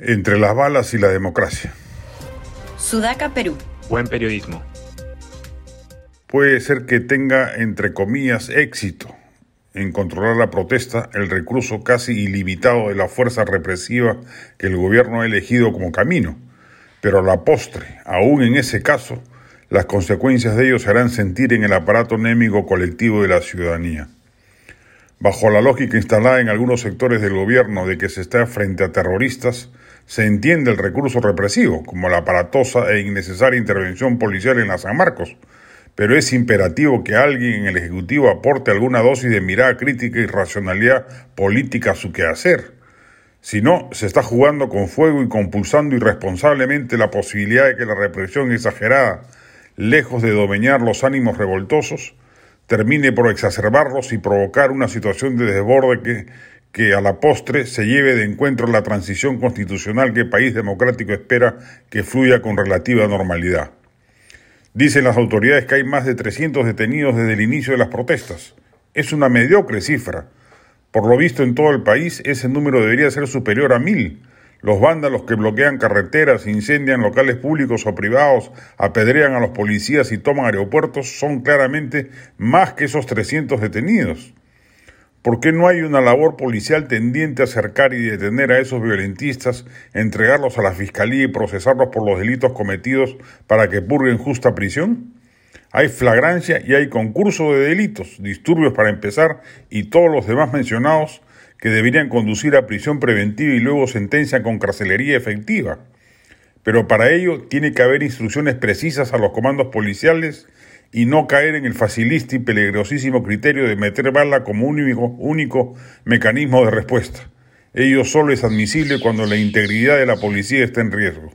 Entre las balas y la democracia. Sudaca, Perú. Buen periodismo. Puede ser que tenga, entre comillas, éxito en controlar la protesta el recurso casi ilimitado de la fuerza represiva que el gobierno ha elegido como camino. Pero a la postre, aún en ese caso, las consecuencias de ello se harán sentir en el aparato anémico colectivo de la ciudadanía. Bajo la lógica instalada en algunos sectores del gobierno de que se está frente a terroristas, se entiende el recurso represivo, como la aparatosa e innecesaria intervención policial en la San Marcos, pero es imperativo que alguien en el Ejecutivo aporte alguna dosis de mirada crítica y racionalidad política a su quehacer. Si no, se está jugando con fuego y compulsando irresponsablemente la posibilidad de que la represión exagerada, lejos de domeñar los ánimos revoltosos, termine por exacerbarlos y provocar una situación de desborde que, que a la postre se lleve de encuentro la transición constitucional que el país democrático espera que fluya con relativa normalidad. Dicen las autoridades que hay más de 300 detenidos desde el inicio de las protestas. Es una mediocre cifra. Por lo visto en todo el país ese número debería ser superior a mil. Los vándalos que bloquean carreteras, incendian locales públicos o privados, apedrean a los policías y toman aeropuertos son claramente más que esos 300 detenidos. ¿Por qué no hay una labor policial tendiente a acercar y detener a esos violentistas, entregarlos a la fiscalía y procesarlos por los delitos cometidos para que purguen justa prisión? Hay flagrancia y hay concurso de delitos, disturbios para empezar y todos los demás mencionados que deberían conducir a prisión preventiva y luego sentencia con carcelería efectiva. Pero para ello tiene que haber instrucciones precisas a los comandos policiales y no caer en el facilista y peligrosísimo criterio de meter bala como único, único mecanismo de respuesta. Ello solo es admisible cuando la integridad de la policía está en riesgo.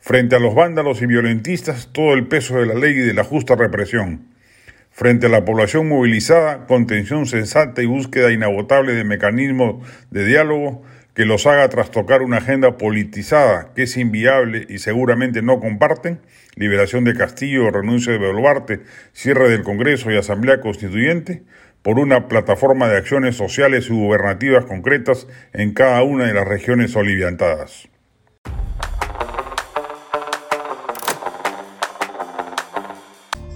Frente a los vándalos y violentistas, todo el peso de la ley y de la justa represión. Frente a la población movilizada, contención sensata y búsqueda inagotable de mecanismos de diálogo que los haga trastocar una agenda politizada que es inviable y seguramente no comparten, liberación de Castillo, renuncia de Boluarte, cierre del Congreso y Asamblea Constituyente, por una plataforma de acciones sociales y gubernativas concretas en cada una de las regiones oliviantadas.